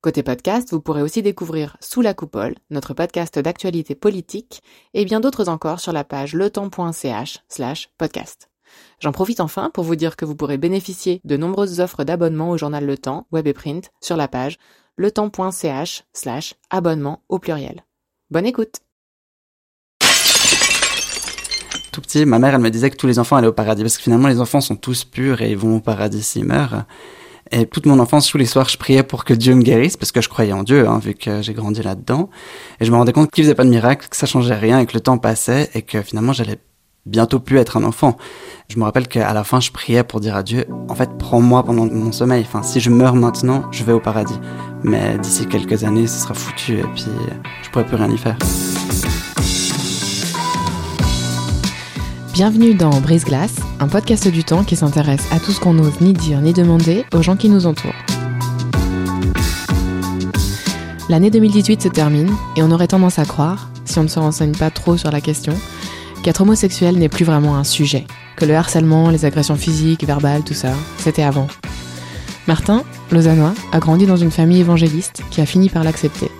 Côté podcast, vous pourrez aussi découvrir Sous la coupole, notre podcast d'actualité politique, et bien d'autres encore sur la page letemps.ch slash podcast. J'en profite enfin pour vous dire que vous pourrez bénéficier de nombreuses offres d'abonnement au journal Le Temps, web et print, sur la page letemps.ch slash abonnement au pluriel. Bonne écoute Tout petit, ma mère, elle me disait que tous les enfants allaient au paradis, parce que finalement les enfants sont tous purs et ils vont au paradis s'ils meurent. Et toute mon enfance, tous les soirs, je priais pour que Dieu me guérisse, parce que je croyais en Dieu, hein, vu que j'ai grandi là-dedans. Et je me rendais compte qu'il faisait pas de miracle, que ça changeait rien, et que le temps passait, et que finalement, j'allais bientôt plus être un enfant. Je me rappelle qu'à la fin, je priais pour dire à Dieu, en fait, prends-moi pendant mon sommeil. Enfin, si je meurs maintenant, je vais au paradis. Mais d'ici quelques années, ce sera foutu, et puis je pourrais plus rien y faire. Bienvenue dans Brise Glace, un podcast du temps qui s'intéresse à tout ce qu'on n'ose ni dire ni demander aux gens qui nous entourent. L'année 2018 se termine et on aurait tendance à croire, si on ne se renseigne pas trop sur la question, qu'être homosexuel n'est plus vraiment un sujet, que le harcèlement, les agressions physiques, verbales, tout ça, c'était avant. Martin, lausannois, a grandi dans une famille évangéliste qui a fini par l'accepter.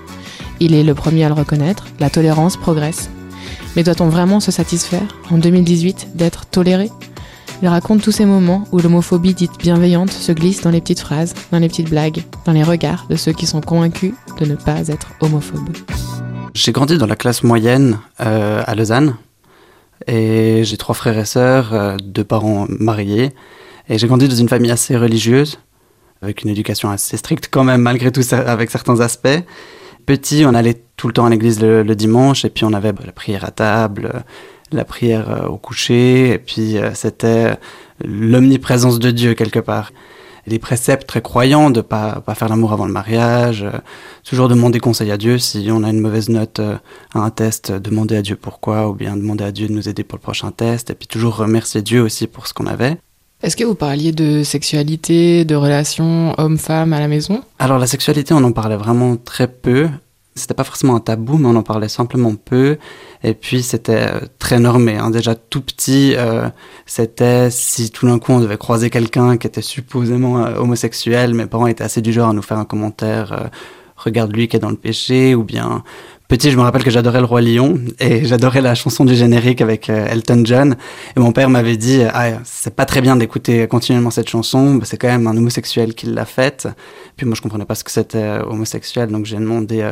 Il est le premier à le reconnaître, la tolérance progresse mais doit-on vraiment se satisfaire, en 2018, d'être toléré? Il raconte tous ces moments où l'homophobie dite bienveillante se glisse dans les petites phrases, dans les petites blagues, dans les regards de ceux qui sont convaincus de ne pas être homophobes. J'ai grandi dans la classe moyenne euh, à Lausanne et j'ai trois frères et sœurs, euh, deux parents mariés et j'ai grandi dans une famille assez religieuse avec une éducation assez stricte quand même malgré tout avec certains aspects petit, on allait tout le temps à l'église le, dimanche, et puis on avait la prière à table, la prière euh, au coucher, et puis euh, c'était l'omniprésence de Dieu quelque part. Les préceptes très croyants de pas pas faire l'amour avant le mariage, euh, toujours demander conseil à Dieu si on a une mauvaise note à un test, demander à Dieu pourquoi, ou bien demander à Dieu de nous aider pour le prochain test, et puis toujours remercier Dieu aussi pour ce qu'on avait. Est-ce que vous parliez de sexualité, de relations homme-femme à la maison? Alors la sexualité, on en parlait vraiment très peu. C'était pas forcément un tabou, mais on en parlait simplement peu. Et puis c'était euh, très normé. Hein. Déjà tout petit, euh, c'était si tout d'un coup on devait croiser quelqu'un qui était supposément euh, homosexuel, mes parents étaient assez du genre à nous faire un commentaire. Regarde lui qui est dans le péché, ou bien Petit, je me rappelle que j'adorais le roi lion et j'adorais la chanson du générique avec Elton John. Et mon père m'avait dit, ah, c'est pas très bien d'écouter continuellement cette chanson, c'est quand même un homosexuel qui l'a faite. Puis moi, je comprenais pas ce que c'était homosexuel, donc j'ai demandé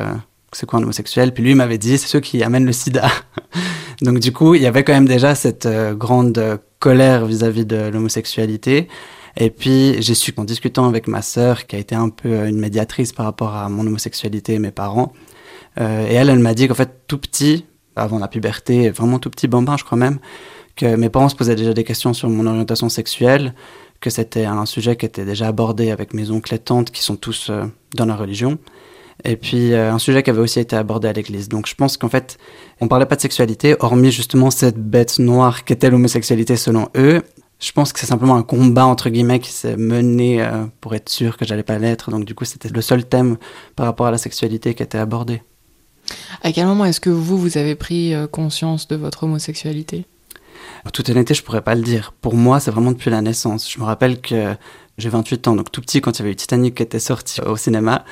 c'est quoi un homosexuel? Puis lui m'avait dit, c'est ceux qui amènent le sida. donc du coup, il y avait quand même déjà cette grande colère vis-à-vis -vis de l'homosexualité. Et puis j'ai su qu'en discutant avec ma sœur, qui a été un peu une médiatrice par rapport à mon homosexualité et mes parents, euh, et elle, elle m'a dit qu'en fait, tout petit, avant la puberté, vraiment tout petit bambin, je crois même, que mes parents se posaient déjà des questions sur mon orientation sexuelle, que c'était un sujet qui était déjà abordé avec mes oncles et tantes qui sont tous euh, dans la religion. Et puis euh, un sujet qui avait aussi été abordé à l'église. Donc je pense qu'en fait, on parlait pas de sexualité, hormis justement cette bête noire qu'était l'homosexualité selon eux. Je pense que c'est simplement un combat entre guillemets qui s'est mené pour être sûr que j'allais pas l'être. Donc du coup, c'était le seul thème par rapport à la sexualité qui était abordé. À quel moment est-ce que vous, vous avez pris euh, conscience de votre homosexualité? En toute honnêteté, je pourrais pas le dire. Pour moi, c'est vraiment depuis la naissance. Je me rappelle que j'ai 28 ans, donc tout petit, quand il y avait eu Titanic qui était sorti au cinéma,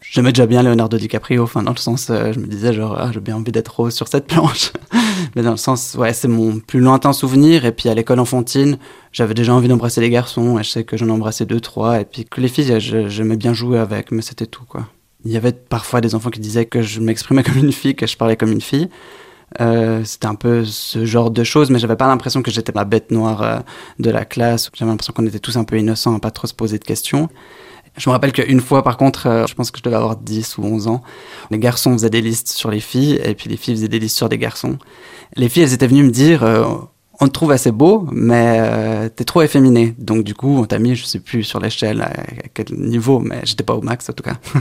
j'aimais déjà bien Leonardo DiCaprio, enfin dans le sens, euh, je me disais genre, ah, j'ai bien envie d'être rose sur cette planche. Mais dans le sens, ouais, c'est mon plus lointain souvenir. Et puis à l'école enfantine, j'avais déjà envie d'embrasser les garçons, et je sais que j'en embrassais deux, trois, et puis que les filles, j'aimais bien jouer avec, mais c'était tout, quoi. Il y avait parfois des enfants qui disaient que je m'exprimais comme une fille, que je parlais comme une fille. Euh, c'était un peu ce genre de choses, mais j'avais pas l'impression que j'étais la bête noire euh, de la classe. J'avais l'impression qu'on était tous un peu innocents, à pas trop se poser de questions. Je me rappelle qu'une fois, par contre, euh, je pense que je devais avoir 10 ou 11 ans, les garçons faisaient des listes sur les filles, et puis les filles faisaient des listes sur des garçons. Les filles, elles étaient venues me dire, on te trouve assez beau, mais t'es trop efféminé. Donc du coup, on t'a mis, je sais plus sur l'échelle à, quel niveau, mais j'étais pas au max en tout cas.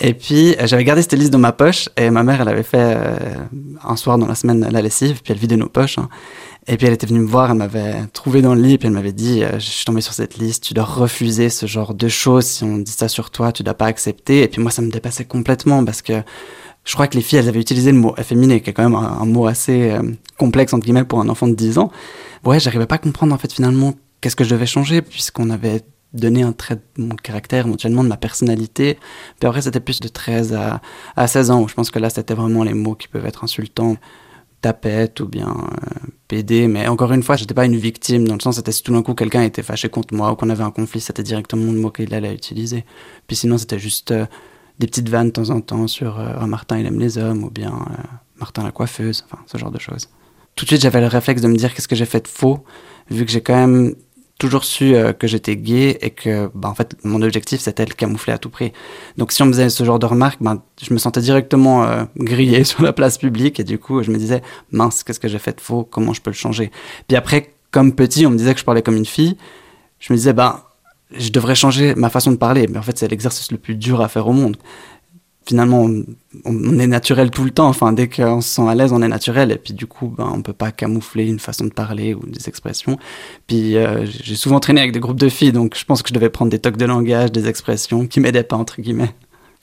et puis euh, j'avais gardé cette liste dans ma poche et ma mère, elle avait fait euh, un soir dans la semaine la lessive, puis elle vidait nos poches. Hein. Et puis elle était venue me voir, elle m'avait trouvé dans le lit, puis elle m'avait dit, euh, je suis tombée sur cette liste, tu dois refuser ce genre de choses, si on dit ça sur toi, tu dois pas accepter. Et puis moi, ça me dépassait complètement parce que je crois que les filles, elles avaient utilisé le mot efféminé, qui est quand même un, mot assez complexe, entre guillemets, pour un enfant de 10 ans. Ouais, j'arrivais pas à comprendre, en fait, finalement, qu'est-ce que je devais changer, puisqu'on avait donné un trait de mon caractère, éventuellement de ma personnalité. Puis après, c'était plus de 13 à, à 16 ans, je pense que là, c'était vraiment les mots qui peuvent être insultants tapette ou bien euh, PD. Mais encore une fois, j'étais pas une victime, dans le sens, c'était si tout d'un coup quelqu'un était fâché contre moi ou qu'on avait un conflit, c'était directement le mot qu'il allait utiliser. Puis sinon, c'était juste euh, des petites vannes de temps en temps sur euh, oh, Martin, il aime les hommes ou bien Martin, la coiffeuse, enfin, ce genre de choses. Tout de suite, j'avais le réflexe de me dire qu'est-ce que j'ai fait de faux, vu que j'ai quand même toujours su euh, que j'étais gay et que bah, en fait mon objectif c'était le camoufler à tout prix. Donc si on me faisait ce genre de remarques, ben, je me sentais directement euh, grillé sur la place publique et du coup je me disais mince qu'est-ce que j'ai fait de faux, comment je peux le changer? Puis après comme petit on me disait que je parlais comme une fille, je me disais ben je devrais changer ma façon de parler, mais en fait c'est l'exercice le plus dur à faire au monde finalement, on, est naturel tout le temps. Enfin, dès qu'on se sent à l'aise, on est naturel. Et puis, du coup, ben, on peut pas camoufler une façon de parler ou des expressions. Puis, euh, j'ai souvent traîné avec des groupes de filles, donc je pense que je devais prendre des tocs de langage, des expressions qui m'aidaient pas, entre guillemets.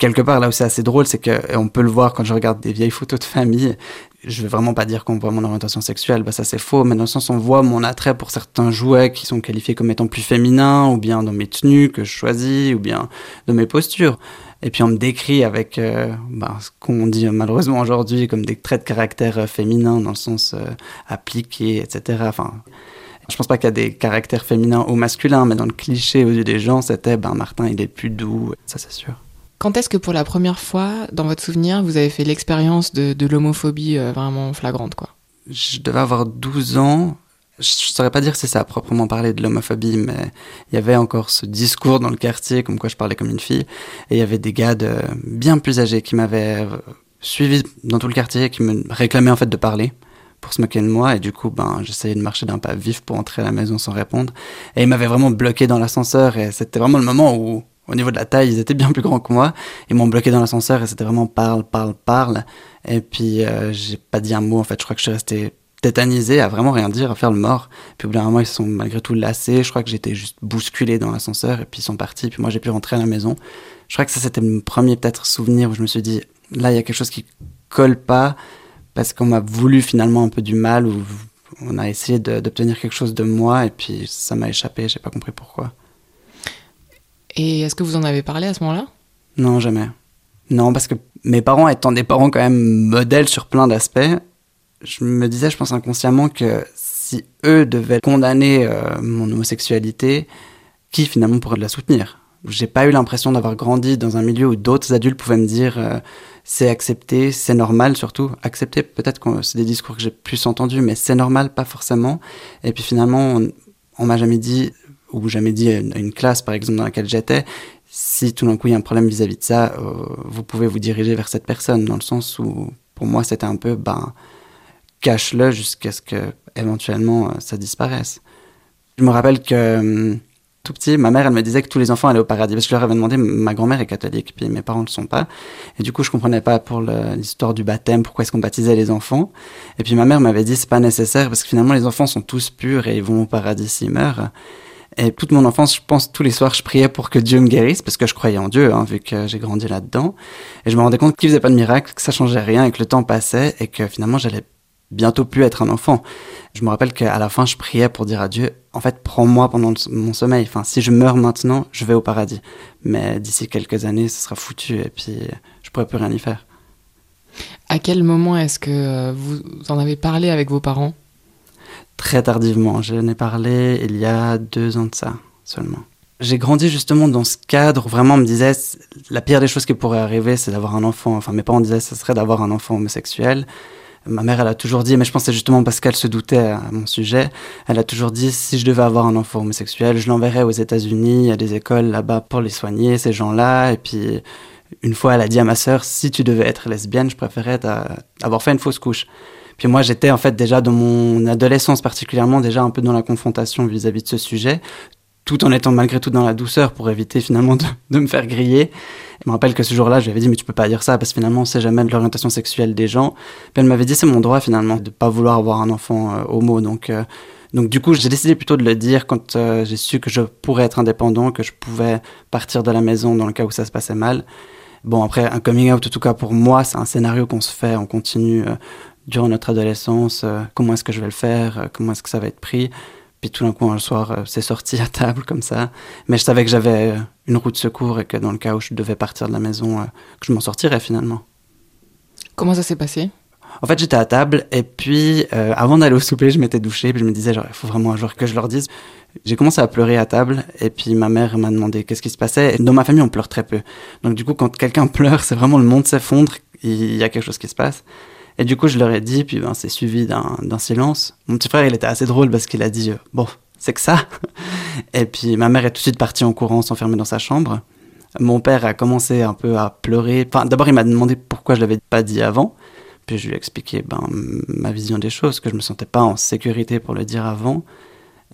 Quelque part, là où c'est assez drôle, c'est que on peut le voir quand je regarde des vieilles photos de famille. Je vais vraiment pas dire qu'on voit mon orientation sexuelle, bah ça c'est faux, mais dans le sens on voit mon attrait pour certains jouets qui sont qualifiés comme étant plus féminins, ou bien dans mes tenues que je choisis, ou bien dans mes postures. Et puis on me décrit avec euh, bah, ce qu'on dit malheureusement aujourd'hui comme des traits de caractère euh, féminins dans le sens euh, appliqué, etc. Enfin, je pense pas qu'il y a des caractères féminins ou masculins, mais dans le cliché aux yeux des gens, c'était ben Martin il est plus doux, ça c'est sûr. Quand est-ce que pour la première fois, dans votre souvenir, vous avez fait l'expérience de, de l'homophobie vraiment flagrante quoi? Je devais avoir 12 ans je saurais pas dire si ça a proprement parlé de l'homophobie, mais il y avait encore ce discours dans le quartier comme quoi je parlais comme une fille. Et il y avait des gars de bien plus âgés qui m'avaient euh, suivi dans tout le quartier, qui me réclamaient en fait de parler pour se moquer de moi. Et du coup, ben, j'essayais de marcher d'un pas vif pour entrer à la maison sans répondre. Et ils m'avaient vraiment bloqué dans l'ascenseur. Et c'était vraiment le moment où, au niveau de la taille, ils étaient bien plus grands que moi. Ils m'ont bloqué dans l'ascenseur et c'était vraiment parle, parle, parle. Et puis, euh, j'ai pas dit un mot. En fait, je crois que je suis resté tétanisé, à vraiment rien dire, à faire le mort. Puis au bout d'un moment, ils sont malgré tout lassés. Je crois que j'étais juste bousculé dans l'ascenseur et puis ils sont partis. Puis moi, j'ai pu rentrer à la maison. Je crois que ça, c'était mon premier peut-être souvenir où je me suis dit, là, il y a quelque chose qui colle pas parce qu'on m'a voulu finalement un peu du mal ou on a essayé d'obtenir quelque chose de moi et puis ça m'a échappé. J'ai pas compris pourquoi. Et est-ce que vous en avez parlé à ce moment-là? Non, jamais. Non, parce que mes parents étant des parents quand même modèles sur plein d'aspects, je me disais, je pense inconsciemment que si eux devaient condamner euh, mon homosexualité, qui finalement pourrait la soutenir? J'ai pas eu l'impression d'avoir grandi dans un milieu où d'autres adultes pouvaient me dire euh, c'est accepté, c'est normal surtout. Accepter, peut-être que c'est des discours que j'ai plus entendus, mais c'est normal, pas forcément. Et puis finalement, on, m'a jamais dit, ou jamais dit à une, classe par exemple dans laquelle j'étais, si tout d'un coup il y a un problème vis-à-vis de ça, euh, vous pouvez vous diriger vers cette personne, dans le sens où pour moi c'était un peu, ben cache-le jusqu'à ce que éventuellement euh, ça disparaisse. Je me rappelle que hum, tout petit, ma mère, elle me disait que tous les enfants allaient au paradis. Parce que je leur avais demandé, ma grand-mère est catholique, puis mes parents ne le sont pas. Et du coup, je comprenais pas pour l'histoire du baptême, pourquoi est-ce qu'on baptisait les enfants. Et puis ma mère m'avait dit, c'est pas nécessaire, parce que finalement, les enfants sont tous purs et ils vont au paradis s'ils meurent. Et toute mon enfance, je pense, tous les soirs, je priais pour que Dieu me guérisse, parce que je croyais en Dieu, hein, vu que j'ai grandi là-dedans. Et je me rendais compte qu'il faisait pas de miracle, que ça changeait rien, et que le temps passait, et que finalement, j'allais bientôt plus être un enfant. Je me rappelle qu'à la fin, je priais pour dire à Dieu, en fait, prends-moi pendant mon sommeil. Enfin, si je meurs maintenant, je vais au paradis. Mais d'ici quelques années, ce sera foutu et puis je pourrai plus rien y faire. À quel moment est-ce que euh, vous en avez parlé avec vos parents? Très tardivement. Je n'ai parlé il y a deux ans de ça seulement. J'ai grandi justement dans ce cadre où vraiment on me disait la pire des choses qui pourrait arriver, c'est d'avoir un enfant. Enfin, mes parents disaient ce serait d'avoir un enfant homosexuel. Ma mère, elle a toujours dit, mais je pense c'est justement parce qu'elle se doutait à mon sujet, elle a toujours dit, si je devais avoir un enfant homosexuel, je l'enverrais aux États-Unis, à des écoles là-bas pour les soigner, ces gens-là. Et puis, une fois, elle a dit à ma sœur, si tu devais être lesbienne, je préférais avoir fait une fausse couche. Puis moi, j'étais en fait déjà dans mon adolescence particulièrement, déjà un peu dans la confrontation vis-à-vis -vis de ce sujet, tout en étant malgré tout dans la douceur pour éviter finalement de, me faire griller. Je me rappelle que ce jour-là, je lui avais dit, mais tu peux pas dire ça, parce que finalement, on sait jamais de l'orientation sexuelle des gens. Elle m'avait dit, c'est mon droit finalement de pas vouloir avoir un enfant euh, homo. Donc, euh, donc du coup, j'ai décidé plutôt de le dire quand euh, j'ai su que je pourrais être indépendant, que je pouvais partir de la maison dans le cas où ça se passait mal. Bon, après, un coming out, en tout cas pour moi, c'est un scénario qu'on se fait, on continue durant notre adolescence. comment est-ce que je vais le faire Comment est-ce que ça va être pris puis tout d'un coup, un soir, euh, c'est sorti à table comme ça. Mais je savais que j'avais euh, une roue de secours et que dans le cas où je devais partir de la maison, euh, que je m'en sortirais finalement. Comment ça s'est passé? En fait, j'étais à table et puis avant d'aller au souper, je m'étais douché. Puis je me disais, genre, il faut vraiment un jour que je leur dise. J'ai commencé à pleurer à table et puis ma mère m'a demandé qu'est-ce qui se passait. dans ma famille, on pleure très peu. Donc du coup, quand quelqu'un pleure, c'est vraiment le monde s'effondre. Il y a quelque chose qui se passe. Et du coup, je leur ai dit, puis ben, c'est suivi d'un silence. Mon petit frère, il était assez drôle parce qu'il a dit, euh, bon, c'est que ça. Et puis ma mère est tout de suite partie en courant, s'enfermer dans sa chambre. Mon père a commencé un peu à pleurer. D'abord, il m'a demandé pourquoi je l'avais pas dit avant. Puis je lui ai expliqué ben, ma vision des choses, que je me sentais pas en sécurité pour le dire avant.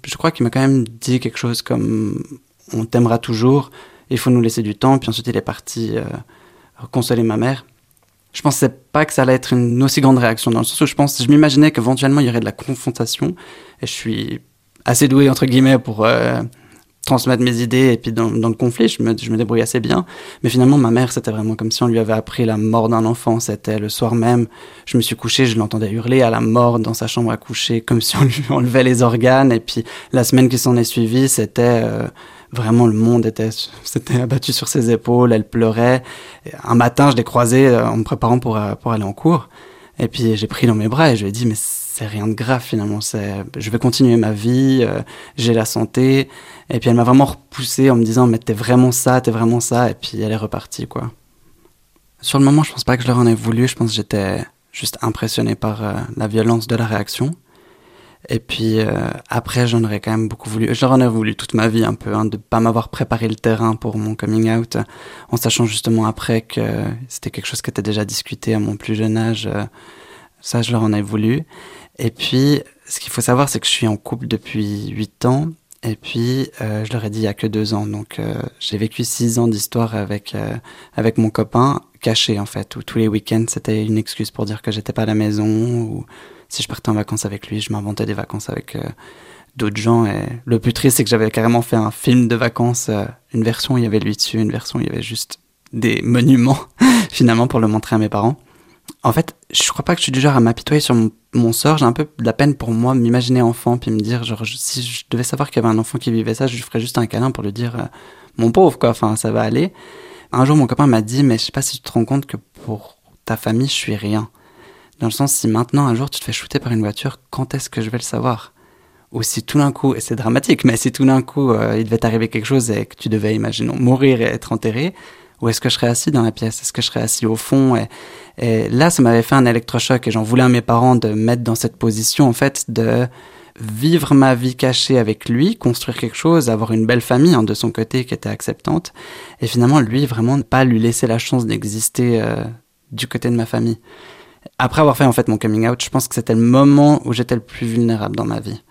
Je crois qu'il m'a quand même dit quelque chose comme on t'aimera toujours, il faut nous laisser du temps. Puis ensuite, il est parti euh, consoler ma mère je pensais que ça allait être une aussi grande réaction dans le sens où je pense, je m'imaginais qu'éventuellement il y aurait de la confrontation et je suis assez doué entre guillemets pour euh, transmettre mes idées et puis dans, dans le conflit je me, je me débrouille assez bien. Mais finalement ma mère c'était vraiment comme si on lui avait appris la mort d'un enfant. C'était le soir même je me suis couché je l'entendais hurler à la mort dans sa chambre à coucher comme si on lui enlevait les organes. Et puis la semaine qui s'en est suivie c'était euh, vraiment le monde était s'était abattu sur ses épaules, elle pleurait. un matin, je l'ai croisée euh, en me préparant pour, euh, pour aller en cours. Et puis j'ai pris dans mes bras et je lui ai dit mais c'est rien de grave finalement, c'est je vais continuer ma vie, euh, j'ai la santé. Et puis elle m'a vraiment repoussé en me disant mais t'es vraiment ça, t'es vraiment ça. Et puis elle est repartie quoi. Sur le moment, je pense pas que je leur en ai voulu. Je pense que j'étais juste impressionné par la violence de la réaction. Et puis euh, après, j'en aurais quand même beaucoup voulu. J'en ai voulu toute ma vie un peu, hein, de pas m'avoir préparé le terrain pour mon coming out, en sachant justement après que c'était quelque chose qui était déjà discuté à mon plus jeune âge. Euh, ça, je leur en ai voulu. Et puis, ce qu'il faut savoir, c'est que je suis en couple depuis 8 ans. Et puis, euh, je leur ai dit il y a que deux ans. Donc, euh, j'ai vécu six ans d'histoire avec euh, avec mon copain, caché en fait, où tous les week-ends c'était une excuse pour dire que j'étais pas à la maison, ou si je partais en vacances avec lui, je m'inventais des vacances avec d'autres gens. Et le plus triste, c'est que j'avais carrément fait un film de vacances, une version il y avait lui dessus, une version il y avait juste des monuments, finalement, pour le montrer à mes parents. En fait, je crois pas que je suis du genre à m'apitoyer sur mon, sort. J'ai un peu de la peine pour moi m'imaginer enfant, puis me dire, genre, si je devais savoir qu'il y avait un enfant qui vivait ça, je lui ferais juste un câlin pour lui dire, euh, mon pauvre, quoi, enfin, ça va aller. Un jour, mon copain m'a dit, mais je sais pas si tu te rends compte que pour ta famille, je suis rien. Dans le sens, si maintenant un jour tu te fais shooter par une voiture, quand est-ce que je vais le savoir? Ou si tout d'un coup, et c'est dramatique, mais si tout d'un coup euh, il devait t'arriver quelque chose et que tu devais, imaginons, mourir et être enterré, où est-ce que je serais assis dans la pièce? Est-ce que je serais assis au fond? Et, là, ça m'avait fait un électrochoc et j'en voulais à mes parents de mettre dans cette position, en fait, de vivre ma vie cachée avec lui, construire quelque chose, avoir une belle famille hein, de son côté qui était acceptante, et finalement lui vraiment ne pas lui laisser la chance d'exister euh, du côté de ma famille. Après avoir fait en fait mon coming out, je pense que c'était le moment où j'étais le plus vulnérable dans ma vie.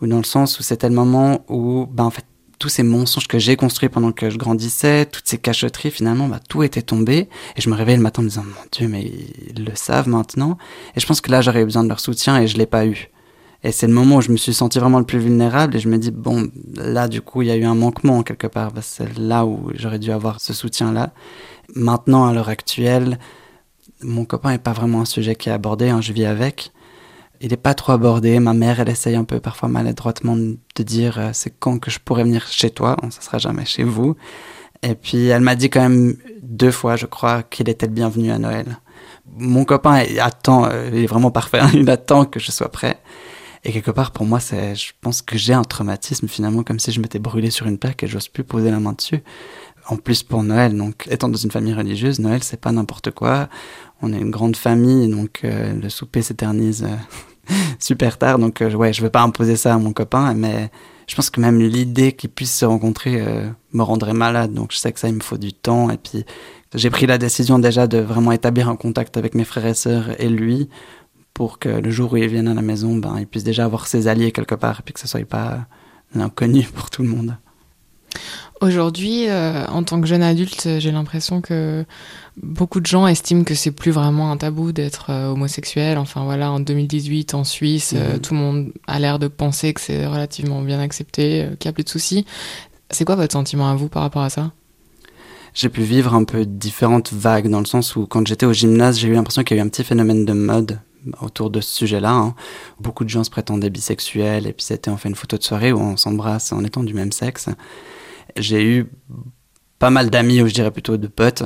Ou dans le sens où c'était le moment où, ben en fait, tous ces mensonges que j'ai construits pendant que je grandissais, toutes ces cacheteries, finalement, bah, tout était tombé. Et je me réveillais le matin en me disant, mon Dieu, mais ils le savent maintenant. Et je pense que là, j'aurais eu besoin de leur soutien et je l'ai pas eu. Et c'est le moment où je me suis senti vraiment le plus vulnérable et je me dis, bon, là, du coup, il y a eu un manquement quelque part. c'est là où j'aurais dû avoir ce soutien-là. Maintenant, à l'heure actuelle, mon copain n'est pas vraiment un sujet qui est abordé, hein, je vis avec. Il n'est pas trop abordé. Ma mère, elle essaye un peu parfois maladroitement de dire euh, c'est quand que je pourrais venir chez toi. Bon, ça sera jamais chez vous. Et puis elle m'a dit quand même deux fois, je crois, qu'il était le bienvenu à Noël. Mon copain attend, euh, il est vraiment parfait. Hein, il attend que je sois prêt. Et quelque part, pour moi, c'est, je pense que j'ai un traumatisme finalement, comme si je m'étais brûlé sur une plaque et j'ose plus poser la main dessus. En plus pour Noël, donc étant dans une famille religieuse, Noël c'est pas n'importe quoi on est une grande famille, donc euh, le souper s'éternise super tard. Donc euh, ouais, je vais pas imposer ça à mon copain, mais je pense que même l'idée qu'ils puissent se rencontrer me rendrait malade. Donc je sais que ça, il me faut du temps. Et puis j'ai pris la décision déjà de vraiment établir un contact avec mes frères et sœurs et lui pour que le jour où ils viennent à la maison, ben, il puisse déjà avoir ses alliés quelque part et puis que ce soit pas l'inconnu pour tout le monde. Aujourd'hui, euh, en tant que jeune adulte, j'ai l'impression que beaucoup de gens estiment que c'est plus vraiment un tabou d'être euh, homosexuel. Enfin voilà, en 2018 en Suisse, euh, mhm. tout le monde a l'air de penser que c'est relativement bien accepté, qu'il n'y a plus de soucis. C'est quoi votre sentiment à vous par rapport à ça? J'ai pu vivre un peu différentes vagues dans le sens où quand j'étais au gymnase, j'ai eu l'impression qu'il y a eu un petit phénomène de mode autour de ce sujet-là. Hein. Beaucoup de gens se prétendaient bisexuels et puis c'était en fait une photo de soirée où on s'embrasse en étant du même sexe j'ai eu pas mal d'amis, ou je dirais plutôt de potes,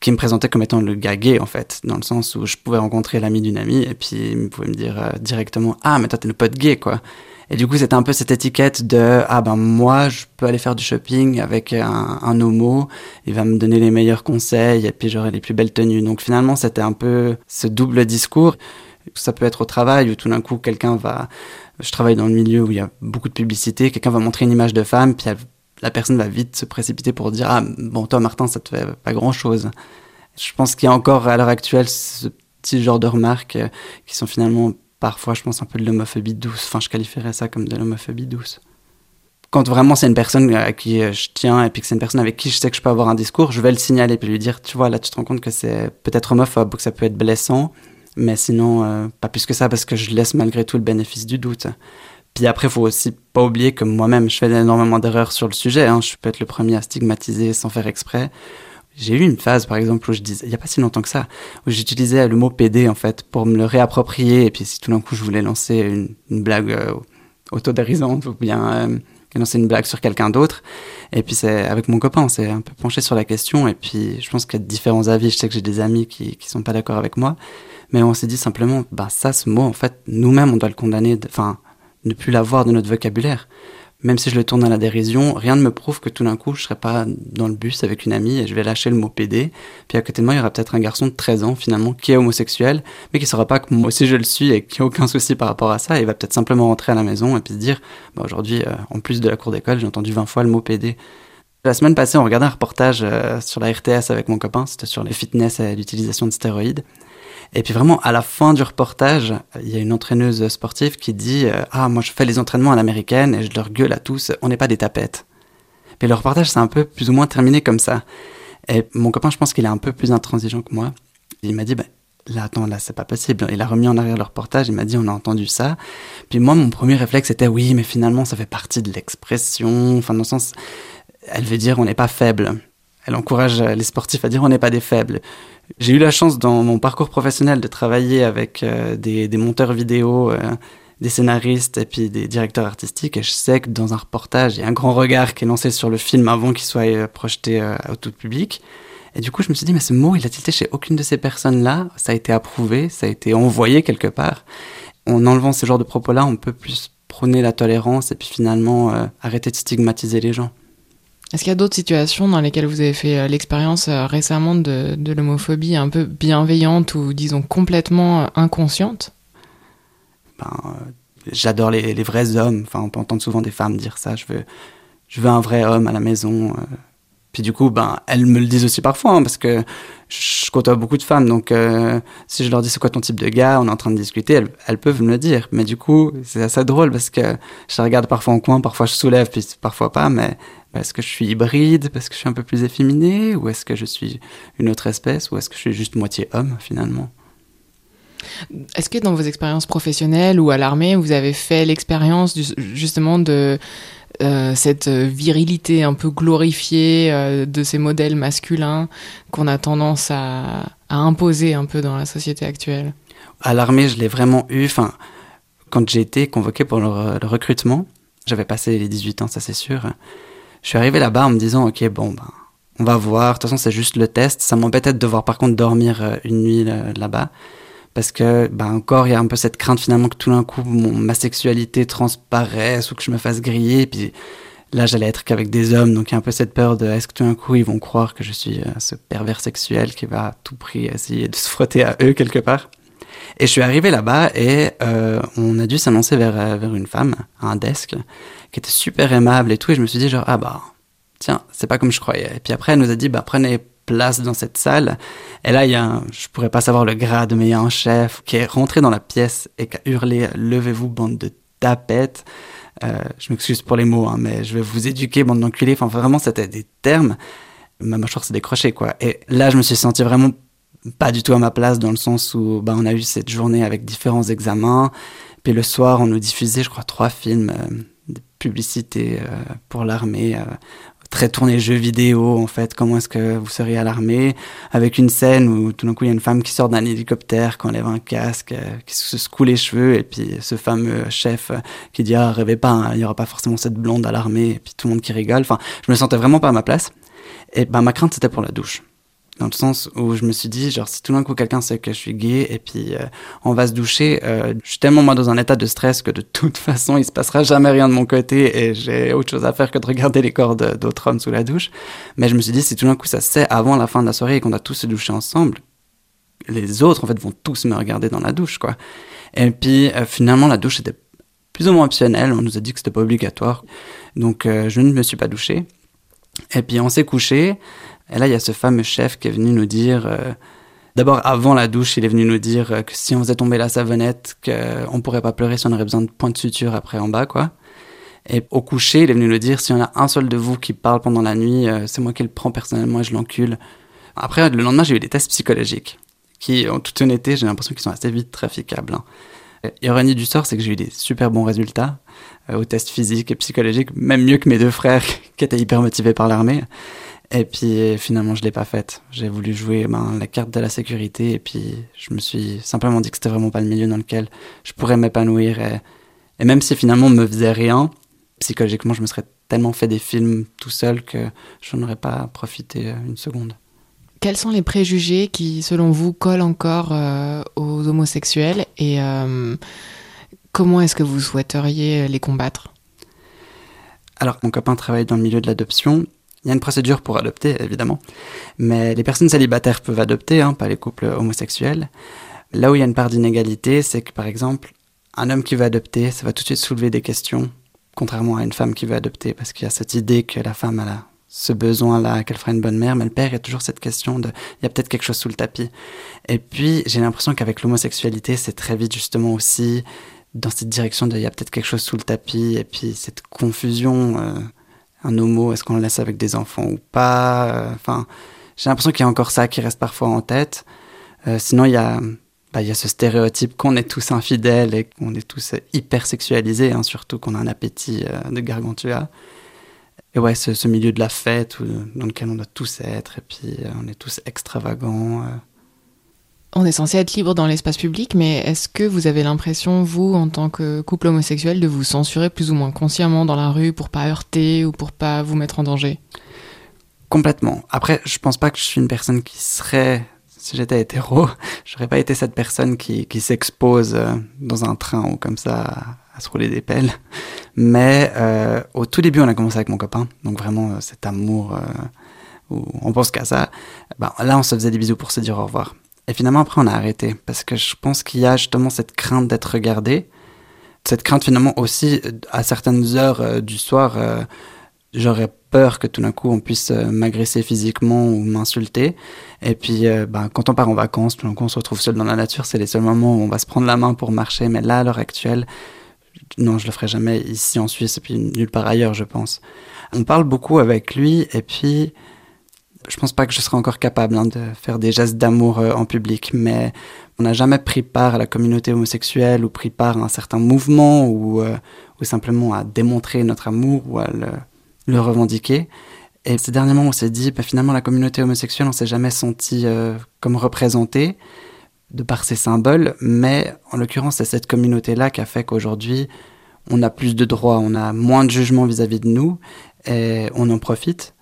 qui me présentaient comme étant le gars gay, en fait, dans le sens où je pouvais rencontrer l'ami d'une amie, et puis ils pouvaient me dire euh, directement Ah, mais toi, t'es le pote gay, quoi. Et du coup, c'était un peu cette étiquette de Ah, ben moi, je peux aller faire du shopping avec un, homo, il va me donner les meilleurs conseils, et puis j'aurai les plus belles tenues. Donc finalement, c'était un peu ce double discours. Ça peut être au travail, où tout d'un coup, quelqu'un va. Je travaille dans le milieu où il y a beaucoup de publicité, quelqu'un va montrer une image de femme, puis elle la personne va vite se précipiter pour dire ah bon toi Martin ça te fait pas grand chose. Je pense qu'il y a encore à l'heure actuelle ce petit genre de remarques euh, qui sont finalement parfois je pense un peu de l'homophobie douce. Enfin je qualifierais ça comme de l'homophobie douce. Quand vraiment c'est une personne à qui euh, je tiens et puis que c'est une personne avec qui je sais que je peux avoir un discours, je vais le signaler puis lui dire tu vois là tu te rends compte que c'est peut-être homophobe ou que ça peut être blessant, mais sinon euh, pas plus que ça parce que je laisse malgré tout le bénéfice du doute. Puis après, faut aussi pas oublier que moi-même, je fais énormément d'erreurs sur le sujet. Hein. Je peux être le premier à stigmatiser sans faire exprès. J'ai eu une phase, par exemple, où je disais, il n'y a pas si longtemps que ça, où j'utilisais le mot PD, en fait, pour me le réapproprier. Et puis si tout d'un coup, je voulais lancer une, blague euh, autodérisante ou bien euh, lancer une blague sur quelqu'un d'autre. Et puis c'est avec mon copain, on s'est un peu penché sur la question. Et puis je pense qu'il y a différents avis. Je sais que j'ai des amis qui qui sont pas d'accord avec moi, mais on s'est dit simplement, bah ça, ce mot, en fait, nous-mêmes, on doit le condamner. Enfin, ne plus l'avoir de notre vocabulaire. Même si je le tourne à la dérision, rien ne me prouve que tout d'un coup, je serai pas dans le bus avec une amie et je vais lâcher le mot PD. Puis à côté de moi, il y aura peut-être un garçon de 13 ans, finalement, qui est homosexuel, mais qui saura pas que moi aussi je le suis et qui a aucun souci par rapport à ça. Et il va peut-être simplement rentrer à la maison et puis se dire, bah aujourd'hui, euh, en plus de la cour d'école, j'ai entendu 20 fois le mot PD. La semaine passée, on regardait un reportage euh, sur la RTS avec mon copain, c'était sur les fitness et l'utilisation de stéroïdes. Et puis vraiment, à la fin du reportage, il y a une entraîneuse sportive qui dit euh, Ah, moi je fais les entraînements à l'américaine et je leur gueule à tous, on n'est pas des tapettes. Mais le reportage, c'est un peu plus ou moins terminé comme ça. Et mon copain, je pense qu'il est un peu plus intransigeant que moi. Il m'a dit bah, Là, attends, là, c'est pas possible. Il a remis en arrière le reportage, il m'a dit On a entendu ça. Puis moi, mon premier réflexe était Oui, mais finalement, ça fait partie de l'expression. Enfin, dans le sens, elle veut dire On n'est pas faible. Elle encourage les sportifs à dire On n'est pas des faibles. J'ai eu la chance dans mon parcours professionnel de travailler avec euh, des, monteurs vidéo, euh, des scénaristes et puis des directeurs artistiques. Et je sais que dans un reportage, il y a un grand regard qui est lancé sur le film avant qu'il soit euh, projeté au tout public. Et du coup, je me suis dit, mais ce mot, il a tilté chez aucune de ces personnes-là. Ça a été approuvé, ça a été envoyé quelque part. En enlevant ce genre de propos-là, on peut plus prôner la tolérance et puis finalement arrêter de stigmatiser les gens. Est-ce qu'il y a d'autres situations dans lesquelles vous avez fait euh, l'expérience euh, récemment de, l'homophobie un peu bienveillante ou disons complètement euh, inconsciente? Ben, J'adore les, les, vrais hommes. Enfin, on peut entendre souvent des femmes dire ça. Je veux, je veux un vrai homme à la maison. Puis du coup, ben, elles me le disent aussi parfois, hein, parce que je côtoie beaucoup de femmes. Donc, si je leur dis c'est quoi ton type de gars, on est en train de discuter, elles, peuvent me le dire. Mais du coup, c'est assez drôle parce que je regarde parfois en coin, parfois je soulève, puis parfois pas. Mais est-ce que je suis hybride parce que je suis un peu plus efféminé, ou est-ce que je suis une autre espèce, ou est-ce que je suis juste moitié homme finalement? Est-ce que dans vos expériences professionnelles ou à l'armée, vous avez fait l'expérience justement de euh, cette virilité un peu glorifiée euh, de ces modèles masculins qu'on a tendance à, imposer un peu dans la société actuelle? À l'armée, je l'ai vraiment eu. Enfin, quand j'ai été convoqué pour le, recrutement, j'avais passé les 18 ans, ça c'est sûr. Je suis arrivé là-bas en me disant, ok, bon, ben, on va voir. De toute façon, c'est juste le test. Ça m'embêtait de devoir par contre dormir euh, une nuit là-bas parce que bah encore il y a un peu cette crainte finalement que tout d'un coup ma sexualité transparaisse ou que je me fasse griller puis là j'allais être qu'avec des hommes donc il y a un peu cette peur de est-ce que tout d'un coup ils vont croire que je suis euh, ce pervers sexuel qui va à tout prix essayer de se frotter à eux quelque part? Et je suis arrivé là-bas et euh, on a dû s'annoncer vers, euh, vers une femme à un desk qui était super aimable et tout et je me suis dit genre ah bah tiens c'est pas comme je croyais et puis après elle nous a dit bah prenez place dans cette salle. Et là, il y a un, je pourrais pas savoir le grade, mais il y a un chef qui est rentré dans la pièce et qui a hurlé Levez-vous, bande de tapettes. Euh, je m'excuse pour les mots, hein, mais je vais vous éduquer, bande d'enculés. Enfin, vraiment, c'était des termes. Ma mâchoire s'est décrochée, quoi. Et là, je me suis senti vraiment pas du tout à ma place dans le sens où bah, on a eu cette journée avec différents examens. Puis le soir, on nous diffusait, je crois, trois films euh, de publicité euh, pour l'armée, euh, très tournés jeux vidéo, en fait. Comment est-ce que vous seriez à l'armée? Avec une scène où tout d'un coup, il y a une femme qui sort d'un hélicoptère, qui enlève un casque, qui se secoue les cheveux, et puis ce fameux chef qui dit Ah, rêvez pas, hein, il n'y aura pas forcément cette blonde à l'armée, et puis tout le monde qui rigole. Enfin, je me sentais vraiment pas à ma place. Et bah, ma crainte, c'était pour la douche dans le sens où je me suis dit, genre, si tout d'un coup quelqu'un sait que je suis gay et puis euh, on va se doucher, euh, je suis tellement moi dans un état de stress que de toute façon il se passera jamais rien de mon côté et j'ai autre chose à faire que de regarder les corps d'autres hommes sous la douche. Mais je me suis dit, si tout d'un coup ça se sait avant la fin de la soirée et qu'on a tous se doucher ensemble, les autres en fait vont tous me regarder dans la douche, quoi. Et puis euh, finalement la douche était plus ou moins optionnelle, on nous a dit que c'était pas obligatoire, donc je ne me suis pas douché. Et puis on s'est couché. Et là, il y a ce fameux chef qui est venu nous dire, euh, d'abord avant la douche, il est venu nous dire euh, que si on faisait tomber la savonnette, qu'on pourrait pas pleurer si on aurait besoin de points de suture après en bas, quoi. Et au coucher, il est venu nous dire, si on a un seul de vous qui parle pendant la nuit, euh, c'est moi qui le prends personnellement et je l'encule. Après, le lendemain, j'ai eu des tests psychologiques, qui, en toute honnêteté, j'ai l'impression qu'ils sont assez vite traficables. Hein. Ironie du sort, c'est que j'ai eu des super bons résultats aux tests physiques et psychologiques, même mieux que mes deux frères qui étaient hyper motivés par l'armée. Et puis finalement, je l'ai pas faite. J'ai voulu jouer ben, la carte de la sécurité et puis je me suis simplement dit que c'était vraiment pas le milieu dans lequel je pourrais m'épanouir. Et, et, même si finalement on me faisait rien, psychologiquement, je me serais tellement fait des films tout seul que je n'en aurais pas profité euh, une seconde. Quels sont les préjugés qui, selon vous, collent encore euh, aux homosexuels et euh, comment est-ce que vous souhaiteriez les combattre? Alors, mon copain travaille dans le milieu de l'adoption il y a une procédure pour adopter, évidemment. Mais les personnes célibataires peuvent adopter, hein, pas les couples homosexuels. Là où il y a une part d'inégalité, c'est que, par exemple, un homme qui veut adopter, ça va tout de suite soulever des questions, contrairement à une femme qui veut adopter, parce qu'il y a cette idée que la femme a ce besoin-là, qu'elle fera une bonne mère, mais le père, il y a toujours cette question de, il y a peut-être quelque chose sous le tapis. Et puis, j'ai l'impression qu'avec l'homosexualité, c'est très vite justement aussi dans cette direction de, il y a peut-être quelque chose sous le tapis, et puis cette confusion euh, un homo, est-ce qu'on le laisse avec des enfants ou pas euh, Enfin, j'ai l'impression qu'il y a encore ça qui reste parfois en tête. Euh, sinon, il y a, bah, il y a ce stéréotype qu'on est tous infidèles et qu'on est tous hyper sexualisés, hein, surtout qu'on a un appétit euh, de gargantua. Et ouais, ce, ce, milieu de la fête dans lequel on doit tous être, et puis on est tous extravagants on est censé être libre dans l'espace public, mais est-ce que vous avez l'impression, vous, en tant que couple homosexuel, de vous censurer plus ou moins consciemment dans la rue pour pas heurter ou pour pas vous mettre en danger? Complètement. Après, je pense pas que je suis une personne qui serait, si j'étais hétéro, j'aurais pas été cette personne qui, s'expose euh, dans un train ou comme ça à, se rouler des pelles. Mais euh, au tout début, on a commencé avec mon copain, donc vraiment euh, cet amour où on pense qu'à ça. Ben, là, on se faisait des bisous pour se dire au revoir. Et finalement, après, on a arrêté parce que je pense qu'il y a justement cette crainte d'être regardé. Cette crainte, finalement, aussi, à certaines heures euh, du soir, euh, j'aurais peur que tout d'un coup, on puisse euh, m'agresser physiquement ou m'insulter. Et puis, ben, quand on part en vacances, tout d'un coup, on se retrouve seul dans la nature. C'est les seuls moments où on va se prendre la main pour marcher. Mais là, à l'heure actuelle, non, je le ferai jamais ici en Suisse et puis nulle part ailleurs, je pense. On parle beaucoup avec lui et puis je pense pas que je serais encore capable hein, de faire des gestes d'amour euh, en public, mais on n'a jamais pris part à la communauté homosexuelle ou pris part à un certain mouvement ou, euh, simplement à démontrer notre amour ou à le, revendiquer. Et ces derniers moments, on s'est dit, bah, finalement, la communauté homosexuelle, on s'est jamais senti euh, comme représentée de par ses symboles, mais en l'occurrence, c'est cette communauté-là qui a fait qu'aujourd'hui, on a plus de droits, on a moins de jugements vis-à-vis -vis de nous, et on en profite.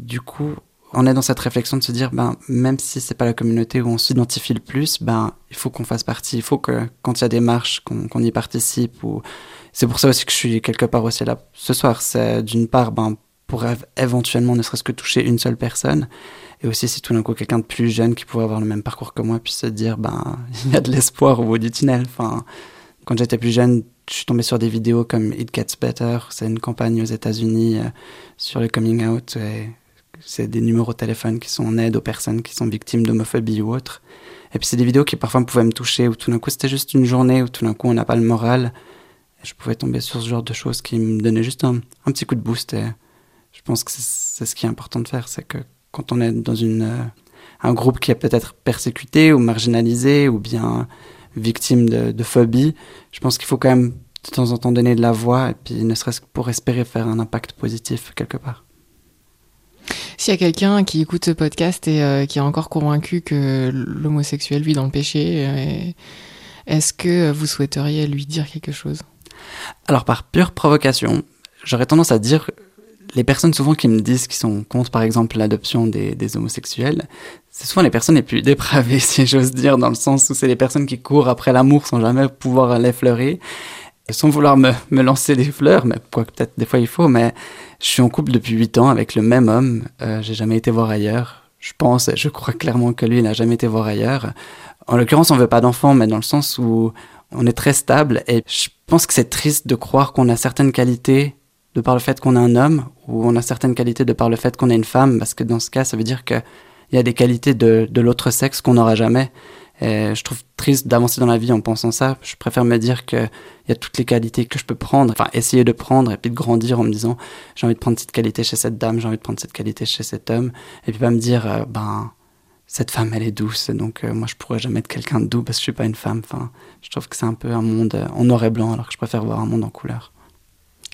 Du coup, on est dans cette réflexion de se dire, ben, même si c'est pas la communauté où on s'identifie le plus, ben, il faut qu'on fasse partie. Il faut que, quand il y a des marches, qu'on y participe. Ou... C'est pour ça aussi que je suis quelque part aussi là ce soir. C'est d'une part, ben, pour éventuellement ne serait-ce que toucher une seule personne. Et aussi, si tout d'un coup, quelqu'un de plus jeune qui pourrait avoir le même parcours que moi puisse se dire, ben, il y a de l'espoir au bout du tunnel. Enfin, quand j'étais plus jeune, je suis tombé sur des vidéos comme It Gets Better. C'est une campagne aux États-Unis euh, sur le coming out. Et c'est des numéros de téléphone qui sont en aide aux personnes qui sont victimes d'homophobie ou autre. Et puis c'est des vidéos qui parfois pouvaient me toucher, où tout d'un coup c'était juste une journée, où tout d'un coup on n'a pas le moral. je pouvais tomber sur ce genre de choses qui me donnaient juste un, un petit coup de boost. Et je pense que c'est ce qui est important de faire, c'est que quand on est dans une, euh, un groupe qui est peut-être persécuté ou marginalisé ou bien victime de, de phobie, je pense qu'il faut quand même de temps en temps donner de la voix et puis ne serait-ce que pour espérer faire un impact positif quelque part. S'il y a quelqu'un qui écoute ce podcast et euh, qui est encore convaincu que l'homosexuel vit dans le péché, euh, est-ce que vous souhaiteriez lui dire quelque chose? Alors par pure provocation, j'aurais tendance à dire les personnes souvent qui me disent qu'ils sont contre par exemple l'adoption des, des homosexuels, c'est souvent les personnes les plus dépravées si j'ose dire dans le sens où c'est les personnes qui courent après l'amour sans jamais pouvoir l'effleurer sans vouloir me, me, lancer des fleurs, mais quoi peut-être des fois il faut, mais je suis en couple depuis 8 ans avec le même homme, euh, j'ai jamais été voir ailleurs. Je pense, je crois clairement que lui n'a jamais été voir ailleurs. En l'occurrence, on veut pas d'enfants, mais dans le sens où on est très stable et je pense que c'est triste de croire qu'on a certaines qualités de par le fait qu'on est un homme ou on a certaines qualités de par le fait qu'on est une femme, parce que dans ce cas, ça veut dire qu'il y a des qualités de, de l'autre sexe qu'on n'aura jamais. Et je trouve triste d'avancer dans la vie en pensant ça. Je préfère me dire qu'il y a toutes les qualités que je peux prendre, enfin essayer de prendre et puis de grandir en me disant j'ai envie de prendre cette qualité chez cette dame, j'ai envie de prendre cette qualité chez cet homme, et puis pas me dire euh, ben cette femme elle est douce, donc euh, moi je pourrais jamais être quelqu'un de doux parce que je suis pas une femme. Enfin, je trouve que c'est un peu un monde euh, en noir et blanc alors que je préfère voir un monde en couleur.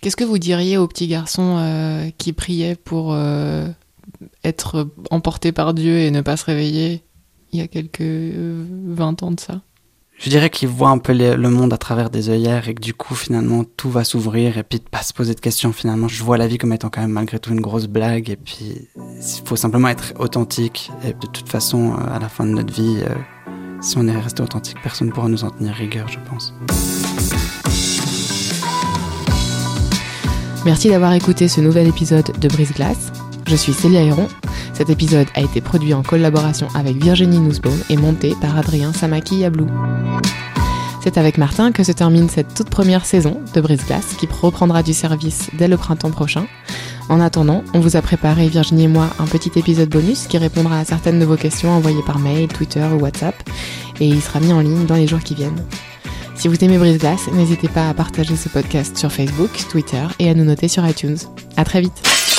Qu'est-ce que vous diriez aux petits garçons euh, qui priaient pour être emportés par Dieu et ne pas se réveiller? Il y a quelques 20 ans de ça Je dirais qu'ils voient un peu le monde à travers des œillères et que du coup finalement tout va s'ouvrir et puis de pas se poser de questions finalement. Je vois la vie comme étant quand même malgré tout une grosse blague et puis il faut simplement être authentique et de toute façon à la fin de notre vie, euh, si on est resté authentique, personne ne pourra nous en tenir rigueur je pense. Merci d'avoir écouté ce nouvel épisode de Brise Glace. Je suis Célia Héron. Cet épisode a été produit en collaboration avec Virginie Nussbaum et monté par Adrien Samaki Yablou. C'est avec Martin que se termine cette toute première saison de Brise Glace qui reprendra du service dès le printemps prochain. En attendant, on vous a préparé, Virginie et moi, un petit épisode bonus qui répondra à certaines de vos questions envoyées par mail, Twitter ou WhatsApp et il sera mis en ligne dans les jours qui viennent. Si vous aimez Brise Glace, n'hésitez pas à partager ce podcast sur Facebook, Twitter et à nous noter sur iTunes. À très vite!